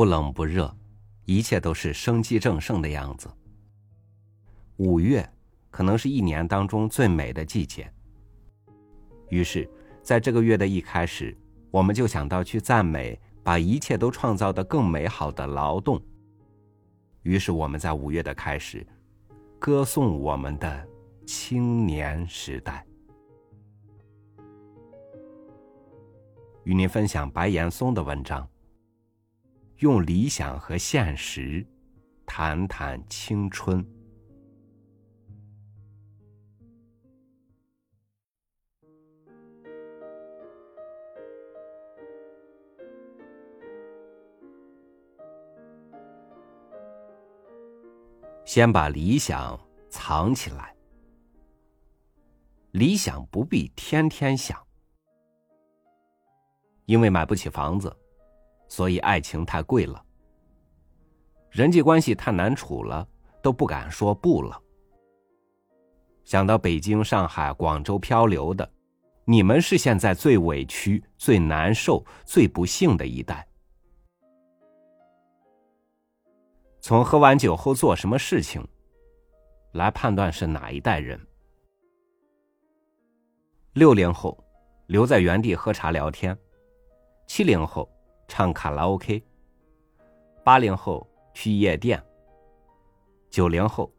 不冷不热，一切都是生机正盛的样子。五月可能是一年当中最美的季节。于是，在这个月的一开始，我们就想到去赞美把一切都创造的更美好的劳动。于是，我们在五月的开始，歌颂我们的青年时代。与您分享白岩松的文章，用理想和现实谈谈青春。先把理想藏起来。理想不必天天想，因为买不起房子，所以爱情太贵了。人际关系太难处了，都不敢说不了。想到北京、上海、广州漂流的，你们是现在最委屈、最难受、最不幸的一代。从喝完酒后做什么事情，来判断是哪一代人。六零后留在原地喝茶聊天，七零后唱卡拉 OK，八零后去夜店，九零后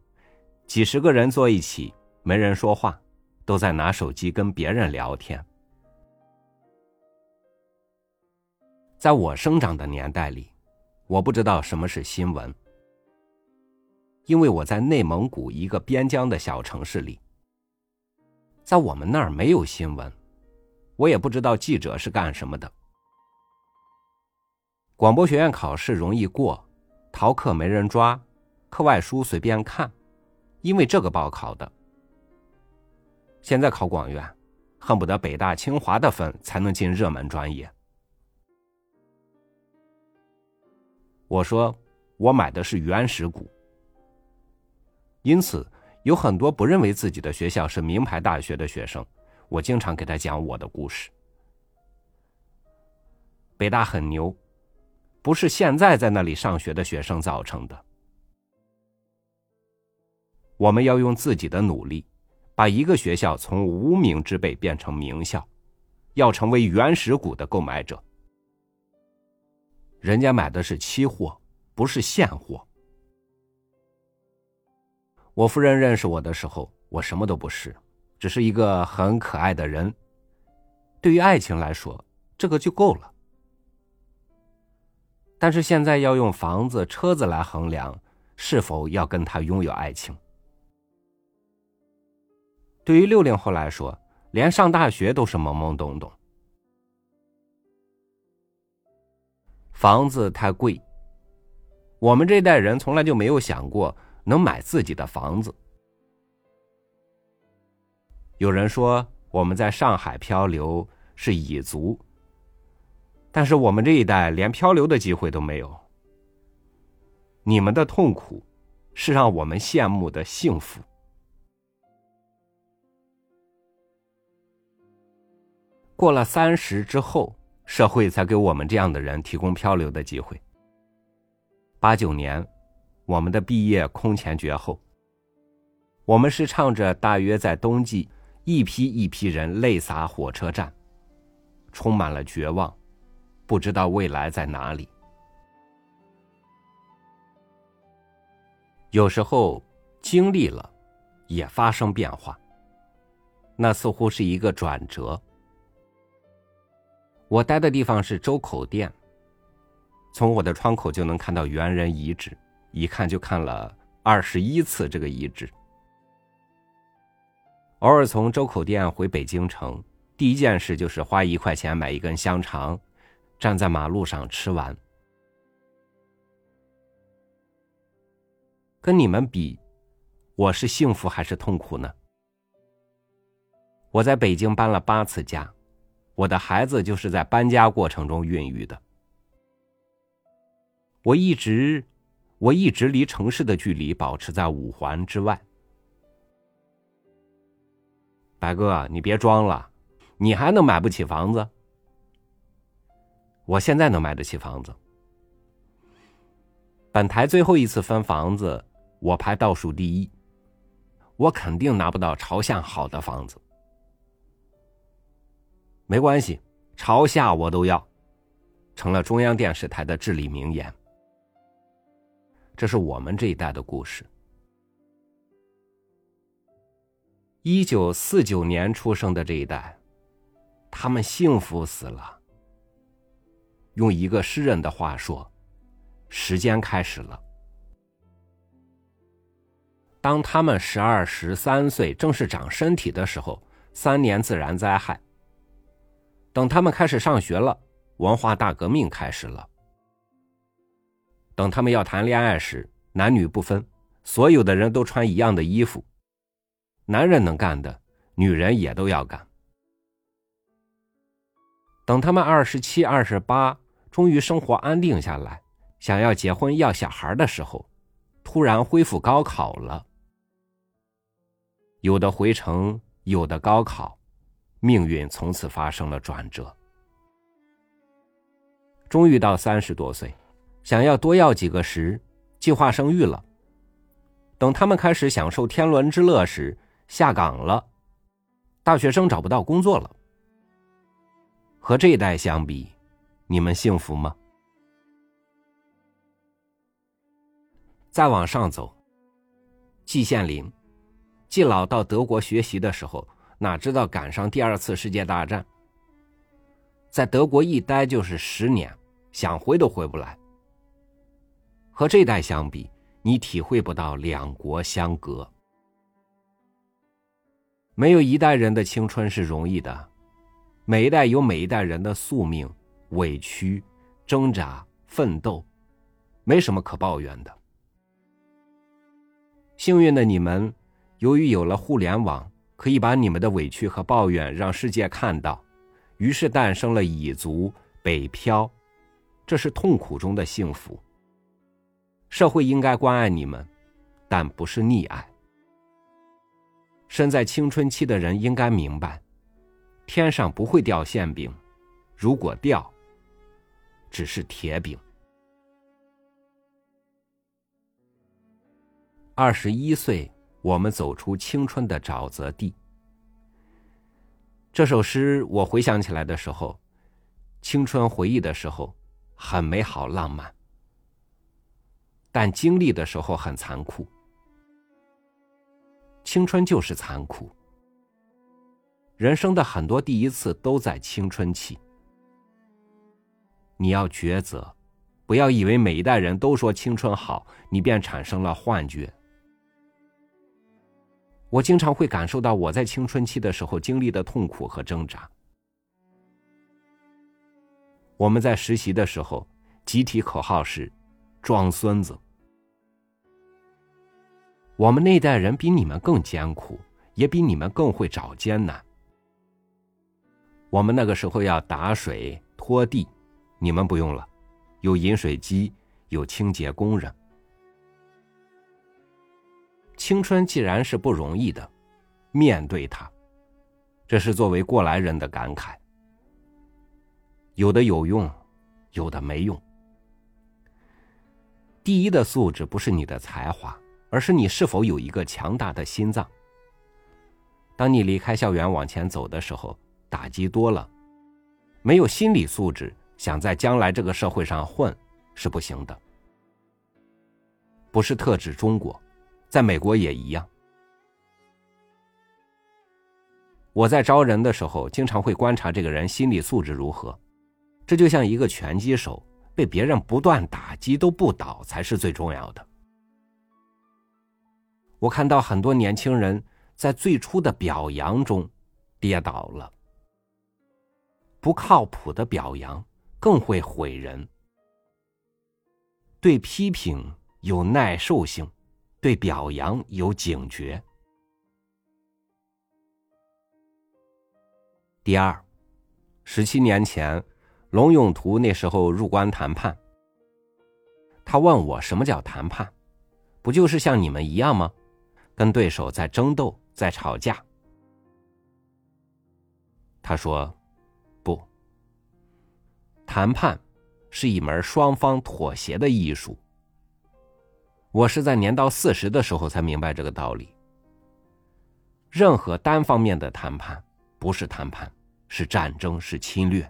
几十个人坐一起没人说话，都在拿手机跟别人聊天。在我生长的年代里，我不知道什么是新闻。因为我在内蒙古一个边疆的小城市里，在我们那儿没有新闻，我也不知道记者是干什么的。广播学院考试容易过，逃课没人抓，课外书随便看，因为这个报考的。现在考广院，恨不得北大清华的分才能进热门专业。我说，我买的是原始股。因此，有很多不认为自己的学校是名牌大学的学生，我经常给他讲我的故事。北大很牛，不是现在在那里上学的学生造成的。我们要用自己的努力，把一个学校从无名之辈变成名校，要成为原始股的购买者。人家买的是期货，不是现货。我夫人认识我的时候，我什么都不是，只是一个很可爱的人。对于爱情来说，这个就够了。但是现在要用房子、车子来衡量是否要跟他拥有爱情。对于六零后来说，连上大学都是懵懵懂懂。房子太贵，我们这代人从来就没有想过。能买自己的房子。有人说我们在上海漂流是蚁族，但是我们这一代连漂流的机会都没有。你们的痛苦是让我们羡慕的幸福。过了三十之后，社会才给我们这样的人提供漂流的机会。八九年。我们的毕业空前绝后。我们是唱着大约在冬季，一批一批人泪洒火车站，充满了绝望，不知道未来在哪里。有时候经历了，也发生变化。那似乎是一个转折。我待的地方是周口店，从我的窗口就能看到猿人遗址。一看就看了二十一次这个遗址。偶尔从周口店回北京城，第一件事就是花一块钱买一根香肠，站在马路上吃完。跟你们比，我是幸福还是痛苦呢？我在北京搬了八次家，我的孩子就是在搬家过程中孕育的。我一直。我一直离城市的距离保持在五环之外。白哥，你别装了，你还能买不起房子？我现在能买得起房子。本台最后一次分房子，我排倒数第一，我肯定拿不到朝向好的房子。没关系，朝下我都要，成了中央电视台的至理名言。这是我们这一代的故事。一九四九年出生的这一代，他们幸福死了。用一个诗人的话说。时间开始了。当他们十二、十三岁，正是长身体的时候，三年自然灾害。等他们开始上学了，文化大革命开始了。等他们要谈恋爱时，男女不分，所有的人都穿一样的衣服，男人能干的，女人也都要干。等他们二十七、二十八，终于生活安定下来。想要结婚要小孩的时候，突然恢复高考了。有的回城，有的高考，命运从此发生了转折。终于到三十多岁，想要多要几个时，计划生育了。等他们开始享受天伦之乐时，下岗了，大学生找不到工作了。和这一代相比，你们幸福吗？再往上走，季羡林，季老到德国学习的时候，哪知道赶上第二次世界大战，在德国一待就是十年，想回都回不来。和这代相比，你体会不到两国相隔。没有一代人的青春是容易的，每一代有每一代人的宿命、委屈、挣扎、奋斗，没什么可抱怨的。幸运的你们，由于有了互联网，可以把你们的委屈和抱怨让世界看到，于是诞生了蚁族、北漂，这是痛苦中的幸福。社会应该关爱你们，但不是溺爱。身在青春期的人应该明白，天上不会掉馅饼，如果掉，只是铁饼。二十一岁，我们走出青春的沼泽地。这首诗我回想起来的时候，青春回忆的时候，很美好浪漫，但经历的时候很残酷。青春就是残酷，人生的很多第一次都在青春期。你要抉择，不要以为每一代人都说青春好，你便产生了幻觉。我经常会感受到我在青春期的时候经历的痛苦和挣扎。我们在实习的时候，集体口号是“装孙子”。我们那代人比你们更艰苦，也比你们更会找艰难。我们那个时候要打水、拖地，你们不用了，有饮水机，有清洁工人。青春既然是不容易的，面对它，这是作为过来人的感慨。有的有用，有的没用。第一的素质不是你的才华，而是你是否有一个强大的心脏。当你离开校园往前走的时候，打击多了，没有心理素质，想在将来这个社会上混是不行的。不是特指中国。在美国也一样。我在招人的时候，经常会观察这个人心理素质如何。这就像一个拳击手，被别人不断打击都不倒，才是最重要的。我看到很多年轻人在最初的表扬中跌倒了。不靠谱的表扬更会毁人。对批评有耐受性。对表扬有警觉。第二，十七年前，龙永图那时候入关谈判，他问我什么叫谈判，不就是像你们一样吗？跟对手在争斗，在吵架。他说，谈判是一门双方妥协的艺术。我是在年到四十的时候才明白这个道理。任何单方面的谈判不是谈判，是战争，是侵略。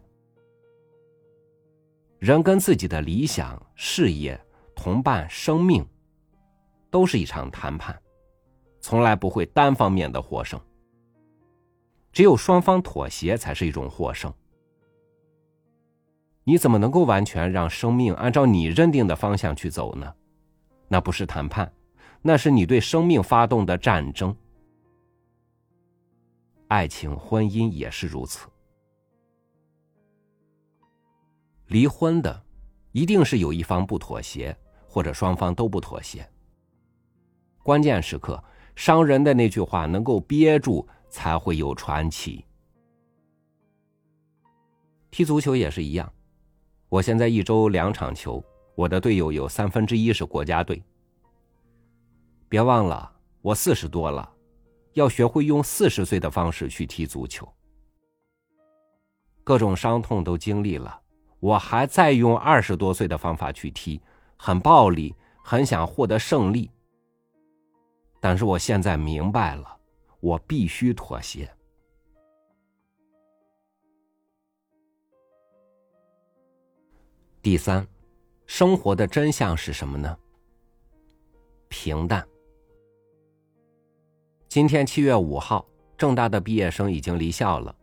人跟自己的理想、事业、同伴、生命，都是一场谈判，从来不会单方面的获胜。只有双方妥协，才是一种获胜。你怎么能够完全让生命按照你认定的方向去走呢？那不是谈判，那是你对生命发动的战争。爱情、婚姻也是如此。离婚的，一定是有一方不妥协，或者双方都不妥协。关键时刻，伤人的那句话能够憋住，才会有传奇。踢足球也是一样，我现在一周两场球，我的队友有三分之一是国家队。别忘了，我四十多了，要学会用四十岁的方式去踢足球。各种伤痛都经历了。我还在用二十多岁的方法去踢，很暴力，很想获得胜利。但是我现在明白了，我必须妥协。第三，生活的真相是什么呢？平淡。今天七月五号，郑大的毕业生已经离校了。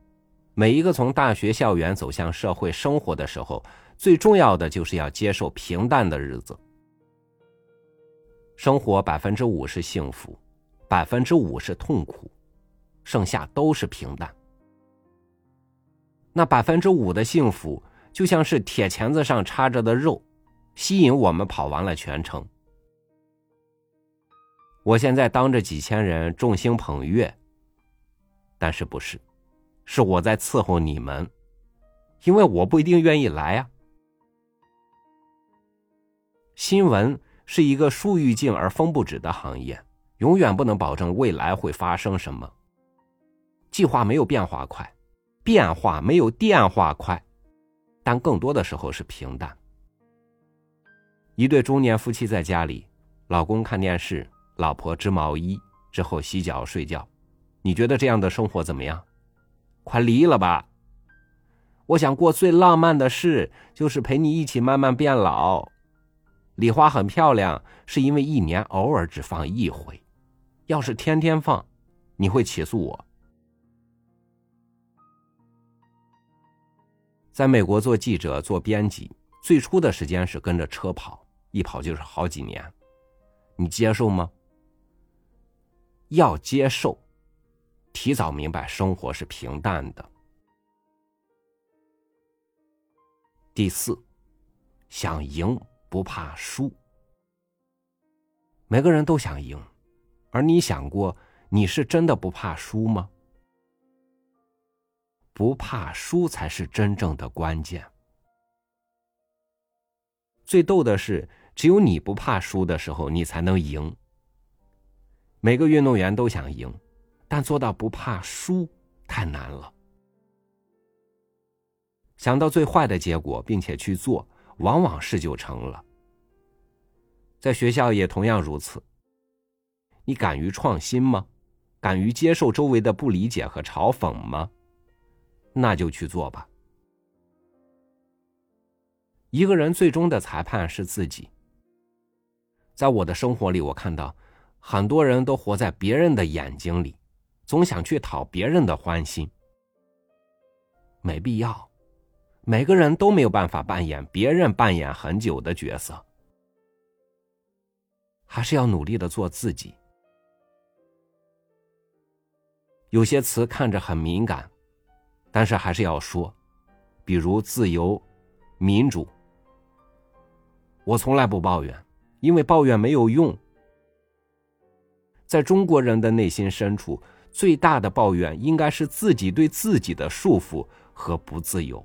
每一个从大学校园走向社会生活的时候，最重要的就是要接受平淡的日子。生活百分之五是幸福，百分之五是痛苦，剩下都是平淡。那百分之五的幸福，就像是铁钳子上插着的肉，吸引我们跑完了全程。我现在当着几千人众星捧月，但是不是？是我在伺候你们，因为我不一定愿意来啊。新闻是一个树欲静而风不止的行业，永远不能保证未来会发生什么。计划没有变化快，变化没有电话快，但更多的时候是平淡。一对中年夫妻在家里，老公看电视，老婆织毛衣，之后洗脚睡觉。你觉得这样的生活怎么样？快离了吧！我想过最浪漫的事，就是陪你一起慢慢变老。礼花很漂亮，是因为一年偶尔只放一回。要是天天放，你会起诉我。在美国做记者、做编辑，最初的时间是跟着车跑，一跑就是好几年。你接受吗？要接受。提早明白生活是平淡的。第四，想赢不怕输。每个人都想赢，而你想过你是真的不怕输吗？不怕输才是真正的关键。最逗的是，只有你不怕输的时候，你才能赢。每个运动员都想赢。但做到不怕输太难了。想到最坏的结果，并且去做，往往事就成了。在学校也同样如此。你敢于创新吗？敢于接受周围的不理解和嘲讽吗？那就去做吧。一个人最终的裁判是自己。在我的生活里，我看到很多人都活在别人的眼睛里。总想去讨别人的欢心，没必要。每个人都没有办法扮演别人扮演很久的角色，还是要努力的做自己。有些词看着很敏感，但是还是要说，比如自由、民主。我从来不抱怨，因为抱怨没有用。在中国人的内心深处。最大的抱怨应该是自己对自己的束缚和不自由。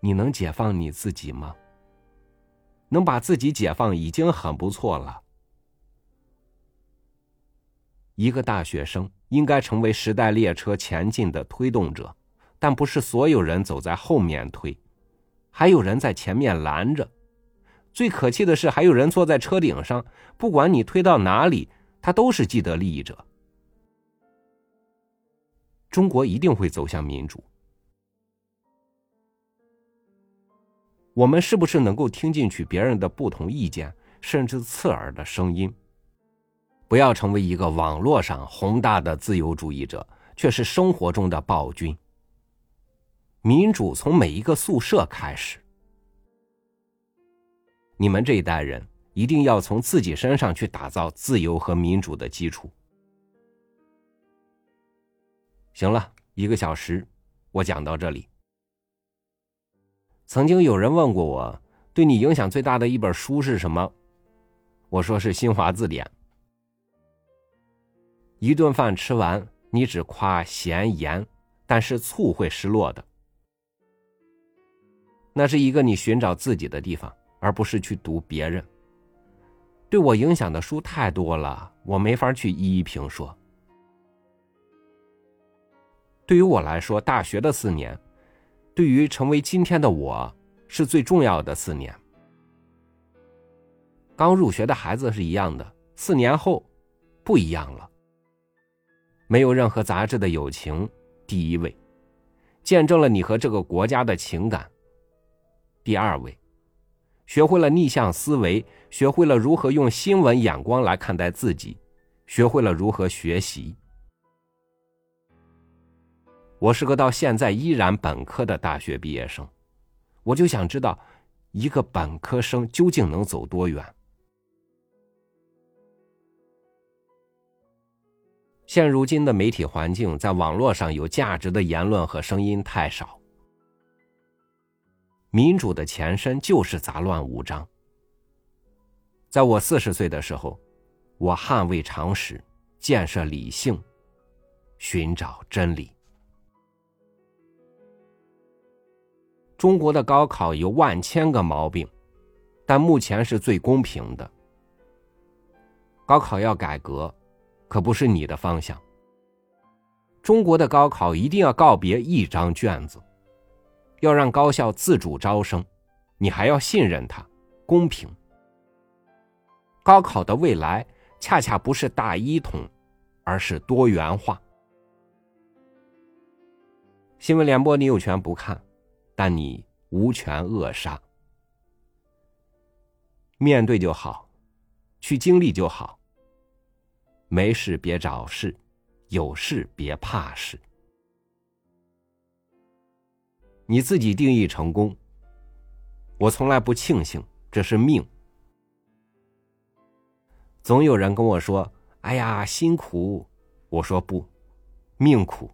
你能解放你自己吗？能把自己解放已经很不错了。一个大学生应该成为时代列车前进的推动者，但不是所有人走在后面推，还有人在前面拦着。最可气的是，还有人坐在车顶上，不管你推到哪里，他都是既得利益者。中国一定会走向民主。我们是不是能够听进去别人的不同意见，甚至刺耳的声音？不要成为一个网络上宏大的自由主义者，却是生活中的暴君。民主从每一个宿舍开始。你们这一代人一定要从自己身上去打造自由和民主的基础。行了，一个小时，我讲到这里。曾经有人问过我，对你影响最大的一本书是什么？我说是《新华字典》。一顿饭吃完，你只夸咸盐，但是醋会失落的。那是一个你寻找自己的地方。而不是去读别人。对我影响的书太多了，我没法去一一评说。对于我来说，大学的四年，对于成为今天的我是最重要的四年。刚入学的孩子是一样的，四年后不一样了。没有任何杂质的友情，第一位；见证了你和这个国家的情感，第二位。学会了逆向思维，学会了如何用新闻眼光来看待自己，学会了如何学习。我是个到现在依然本科的大学毕业生，我就想知道，一个本科生究竟能走多远？现如今的媒体环境，在网络上有价值的言论和声音太少。民主的前身就是杂乱无章。在我四十岁的时候，我捍卫常识，建设理性，寻找真理。中国的高考有万千个毛病，但目前是最公平的。高考要改革，可不是你的方向。中国的高考一定要告别一张卷子。要让高校自主招生，你还要信任他，公平。高考的未来恰恰不是大一统，而是多元化。新闻联播你有权不看，但你无权扼杀。面对就好，去经历就好。没事别找事，有事别怕事。你自己定义成功，我从来不庆幸，这是命。总有人跟我说：“哎呀，辛苦。”我说不，命苦。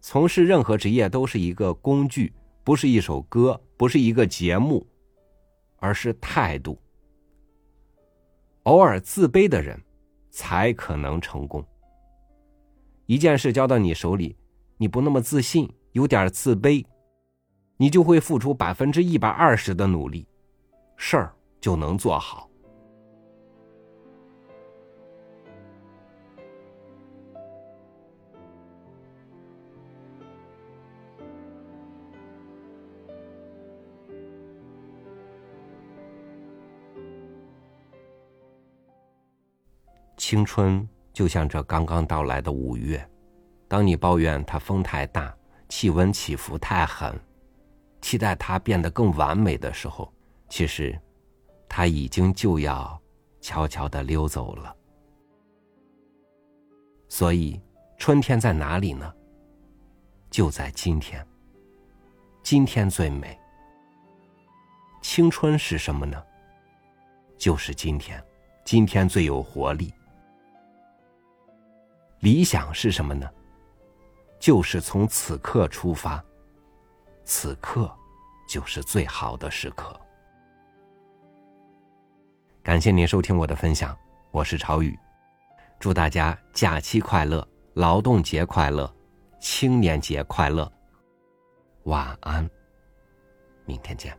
从事任何职业都是一个工具，不是一首歌，不是一个节目，而是态度。偶尔自卑的人，才可能成功。一件事交到你手里。你不那么自信，有点自卑，你就会付出百分之一百二十的努力，事儿就能做好。青春就像这刚刚到来的五月。当你抱怨它风太大，气温起伏太狠，期待它变得更完美的时候，其实，它已经就要悄悄的溜走了。所以，春天在哪里呢？就在今天。今天最美。青春是什么呢？就是今天，今天最有活力。理想是什么呢？就是从此刻出发，此刻就是最好的时刻。感谢您收听我的分享，我是朝雨，祝大家假期快乐，劳动节快乐，青年节快乐，晚安，明天见。